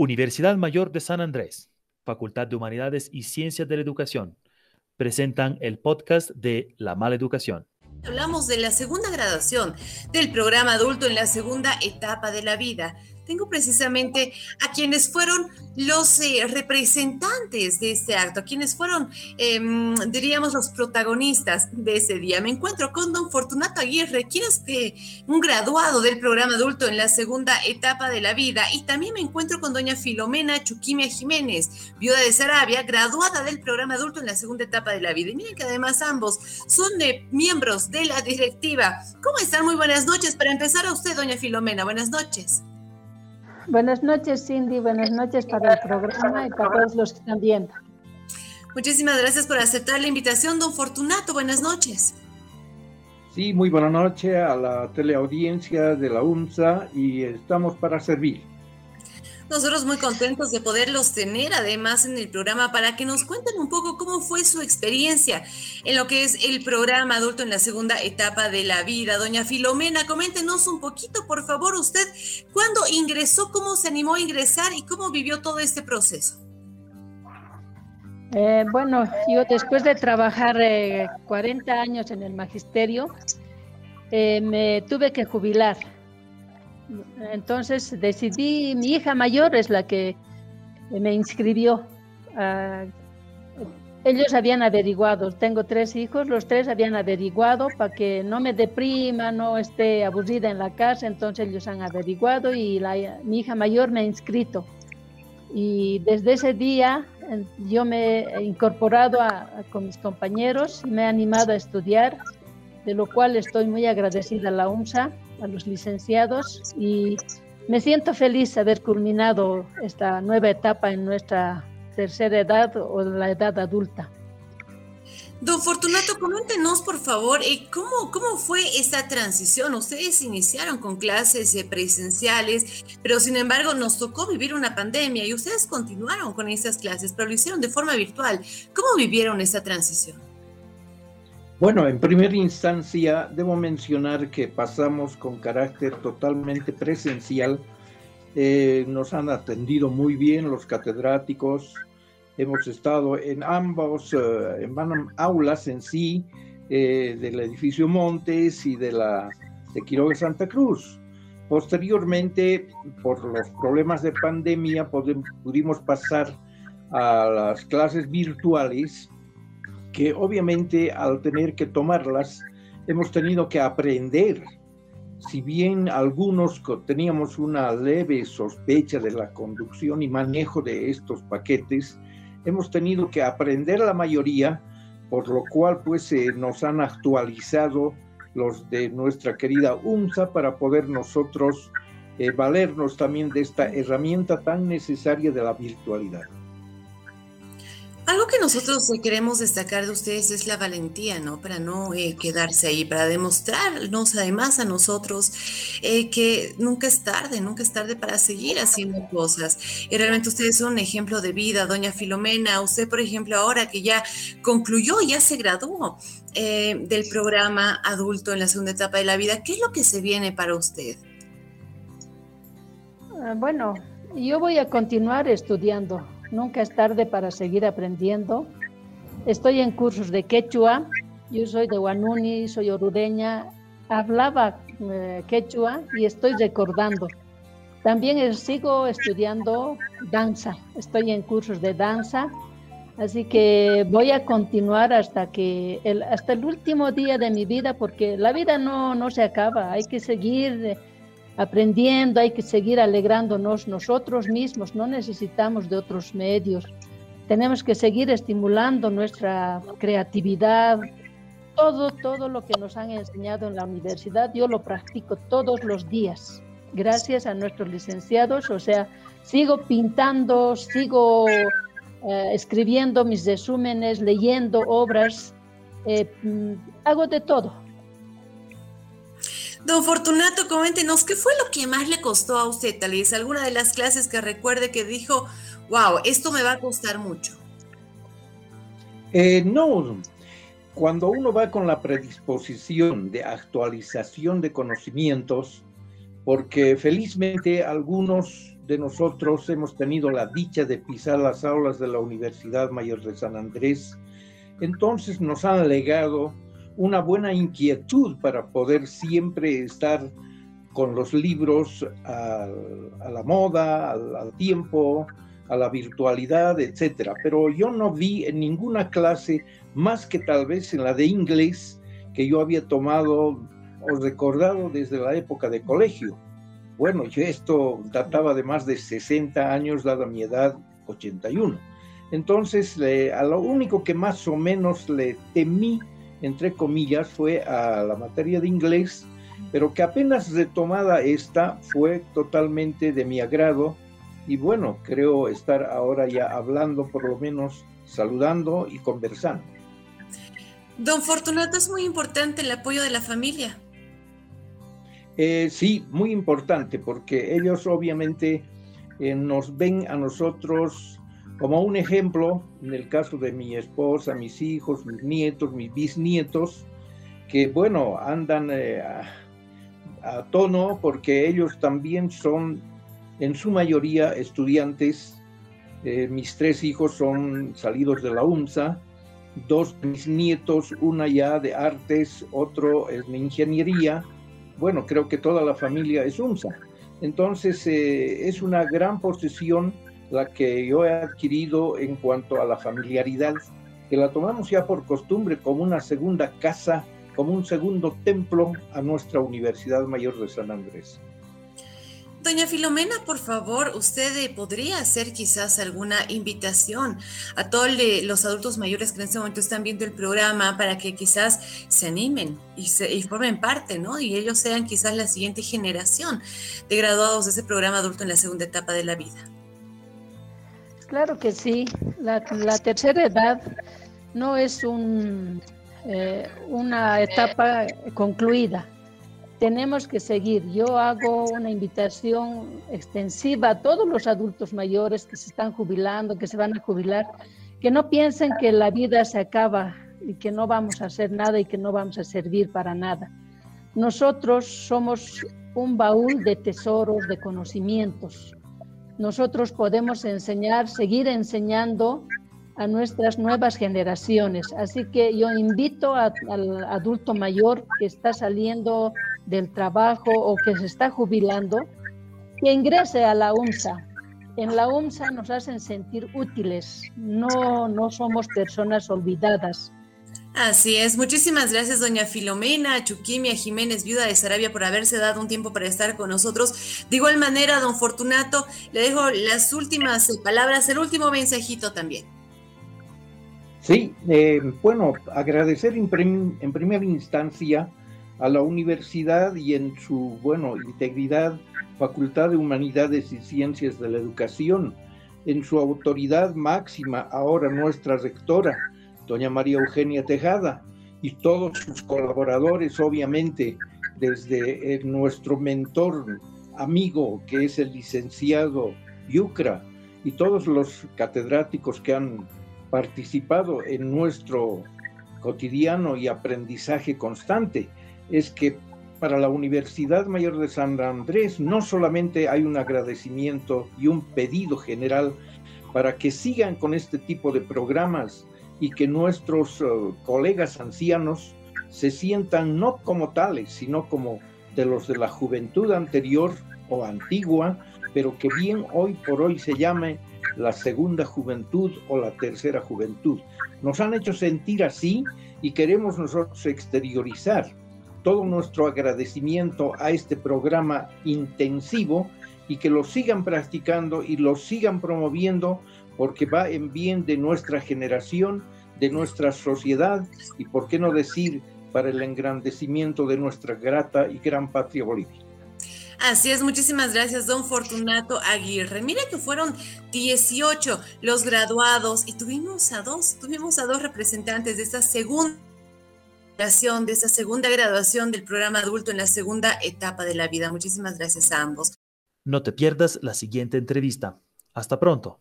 Universidad Mayor de San Andrés, Facultad de Humanidades y Ciencias de la Educación, presentan el podcast de La Mala Educación. Hablamos de la segunda graduación del programa adulto en la segunda etapa de la vida tengo precisamente a quienes fueron los eh, representantes de este acto, a quienes fueron, em, diríamos, los protagonistas de ese día. Me encuentro con don Fortunato Aguirre, quien es que, un graduado del programa adulto en la segunda etapa de la vida, y también me encuentro con doña Filomena Chuquimia Jiménez, viuda de Sarabia, graduada del programa adulto en la segunda etapa de la vida. Y miren que además ambos son miembros de la directiva. ¿Cómo están? Muy buenas noches. Para empezar a usted, doña Filomena, buenas noches. Buenas noches, Cindy. Buenas noches para el programa y para todos los que están viendo. Muchísimas gracias por aceptar la invitación, don Fortunato. Buenas noches. Sí, muy buena noche a la teleaudiencia de la UNSA y estamos para servir. Nosotros muy contentos de poderlos tener además en el programa para que nos cuenten un poco cómo fue su experiencia en lo que es el programa adulto en la segunda etapa de la vida. Doña Filomena, coméntenos un poquito, por favor, usted, ¿cuándo ingresó, cómo se animó a ingresar y cómo vivió todo este proceso? Eh, bueno, yo después de trabajar 40 eh, años en el magisterio, eh, me tuve que jubilar entonces decidí, mi hija mayor es la que me inscribió. Ah, ellos habían averiguado, tengo tres hijos, los tres habían averiguado para que no me deprima, no esté aburrida en la casa, entonces ellos han averiguado y mi hija mayor me ha inscrito. Y desde ese día yo me he incorporado con mis compañeros, me he animado a estudiar, de lo cual estoy muy agradecida a la UMSA a los licenciados y me siento feliz de haber culminado esta nueva etapa en nuestra tercera edad o la edad adulta. Don Fortunato, coméntenos por favor, eh, ¿cómo, ¿cómo fue esta transición? Ustedes iniciaron con clases eh, presenciales, pero sin embargo nos tocó vivir una pandemia y ustedes continuaron con esas clases, pero lo hicieron de forma virtual. ¿Cómo vivieron esta transición? Bueno, en primera instancia debo mencionar que pasamos con carácter totalmente presencial. Eh, nos han atendido muy bien los catedráticos. Hemos estado en ambos, eh, aulas en sí, eh, del edificio Montes y de la de Quiroga Santa Cruz. Posteriormente, por los problemas de pandemia, pudimos pasar a las clases virtuales que obviamente al tener que tomarlas hemos tenido que aprender. Si bien algunos teníamos una leve sospecha de la conducción y manejo de estos paquetes, hemos tenido que aprender la mayoría, por lo cual pues nos han actualizado los de nuestra querida UNSA para poder nosotros eh, valernos también de esta herramienta tan necesaria de la virtualidad. Algo que nosotros eh, queremos destacar de ustedes es la valentía, ¿no? Para no eh, quedarse ahí, para demostrarnos además a nosotros eh, que nunca es tarde, nunca es tarde para seguir haciendo cosas. Y realmente ustedes son un ejemplo de vida, doña Filomena. Usted, por ejemplo, ahora que ya concluyó, ya se graduó del programa adulto en la segunda etapa de la vida, ¿qué es lo que se viene para usted? Ah, bueno, yo voy a continuar estudiando Nunca es tarde para seguir aprendiendo. Estoy en cursos de quechua. Yo soy de Guanuni, soy orureña. Hablaba eh, quechua y estoy recordando. También sigo estudiando danza. Estoy en cursos de danza. Así que voy a continuar hasta que el, hasta el último día de mi vida, porque la vida no, no se acaba. Hay que seguir aprendiendo, hay que seguir alegrándonos nosotros mismos, no necesitamos de otros medios. Tenemos que seguir estimulando nuestra creatividad. Todo, todo lo que nos han enseñado en la universidad, yo lo practico todos los días, gracias a nuestros licenciados. O sea, sigo pintando, sigo eh, escribiendo mis resúmenes, leyendo obras, eh, mm, hago de todo Don Fortunato, coméntenos, ¿qué fue lo que más le costó a usted, tal vez alguna de las clases que recuerde que dijo, wow, esto me va a costar mucho? Eh, no, cuando uno va con la predisposición de actualización de conocimientos, porque felizmente algunos de nosotros hemos tenido la dicha de pisar las aulas de la Universidad Mayor de San Andrés, entonces nos han legado una buena inquietud para poder siempre estar con los libros a, la moda, al, tiempo, a la virtualidad, etcétera. Pero yo no vi en ninguna clase, más que tal vez en la de inglés, que yo había tomado o recordado desde la época de colegio. Bueno, yo esto databa de más de 60 años, dada mi edad, 81. Entonces, a lo único que más o menos le temí, entre comillas, fue a la materia de inglés, pero que apenas retomada esta fue totalmente de mi agrado y bueno, creo estar ahora ya hablando, por lo menos saludando y conversando. Don Fortunato, es muy importante el apoyo de la familia. Eh, sí, muy importante, porque ellos obviamente eh, nos ven a nosotros como un ejemplo, en el caso de mi esposa, mis hijos, mis nietos, mis bisnietos, que bueno, andan eh, a, tono porque ellos también son en su mayoría estudiantes. mis tres hijos son salidos de la UNSA, dos mis nietos, una ya de artes, otro es de ingeniería, bueno, creo que toda la familia es UNSA. Entonces, eh, es una gran posesión la que yo he adquirido en cuanto a la familiaridad, que la tomamos ya por costumbre como una segunda casa, como un segundo templo a nuestra Universidad Mayor de San Andrés. Doña Filomena, por favor, usted eh, podría hacer quizás alguna invitación a todos los adultos mayores que en este momento están viendo el programa para que quizás se animen y, se, formen parte, ¿no? Y ellos sean quizás la siguiente generación de graduados de ese programa adulto en la segunda etapa de la vida. Claro que sí. La, tercera edad no es un, eh, una etapa concluida tenemos que seguir. Yo hago una invitación extensiva a todos los adultos mayores que se están jubilando, que se van a jubilar, que no piensen que la vida se acaba y que no vamos a hacer nada y que no vamos a servir para nada. Nosotros somos un baúl de tesoros, de conocimientos. Nosotros podemos enseñar, seguir enseñando a nuestras nuevas generaciones. Así que yo invito al adulto mayor que está saliendo del trabajo o que se está jubilando, que ingrese a la UMSA. En la UMSA nos hacen sentir útiles, no, no somos personas olvidadas. Así es, muchísimas gracias doña Filomena Chuquimia Jiménez, viuda de Sarabia, por haberse dado un tiempo para estar con nosotros. De igual manera, don Fortunato, le dejo las últimas palabras, el último mensajito también. Sí, eh, bueno, agradecer en, en primera instancia a la universidad y en su, bueno, integridad, Facultad de Humanidades y Ciencias de la Educación, en su autoridad máxima, ahora nuestra rectora, doña María Eugenia Tejada, y todos sus colaboradores, obviamente, desde eh, nuestro mentor amigo, que es el licenciado Yucra, y todos los catedráticos que han participado en nuestro cotidiano y aprendizaje constante. Es que para la Universidad Mayor de San Andrés no solamente hay un agradecimiento y un pedido general para que sigan con este tipo de programas y que nuestros eh, colegas ancianos se sientan no como tales, sino como de los de la juventud anterior o antigua, pero que bien hoy por hoy se llame la segunda juventud o la tercera juventud. Nos han hecho sentir así y queremos nosotros exteriorizar todo nuestro agradecimiento a este programa intensivo y que lo sigan practicando y lo sigan promoviendo porque va en bien de nuestra generación, de nuestra sociedad y, por qué no decir, para el engrandecimiento de nuestra grata y gran patria Bolivia. Así es, muchísimas gracias, don Fortunato Aguirre. Mire que fueron 18 los graduados y tuvimos a dos, tuvimos a dos representantes de esta segunda de esta segunda graduación del programa adulto en la segunda etapa de la vida. Muchísimas gracias a ambos. No te pierdas la siguiente entrevista. Hasta pronto.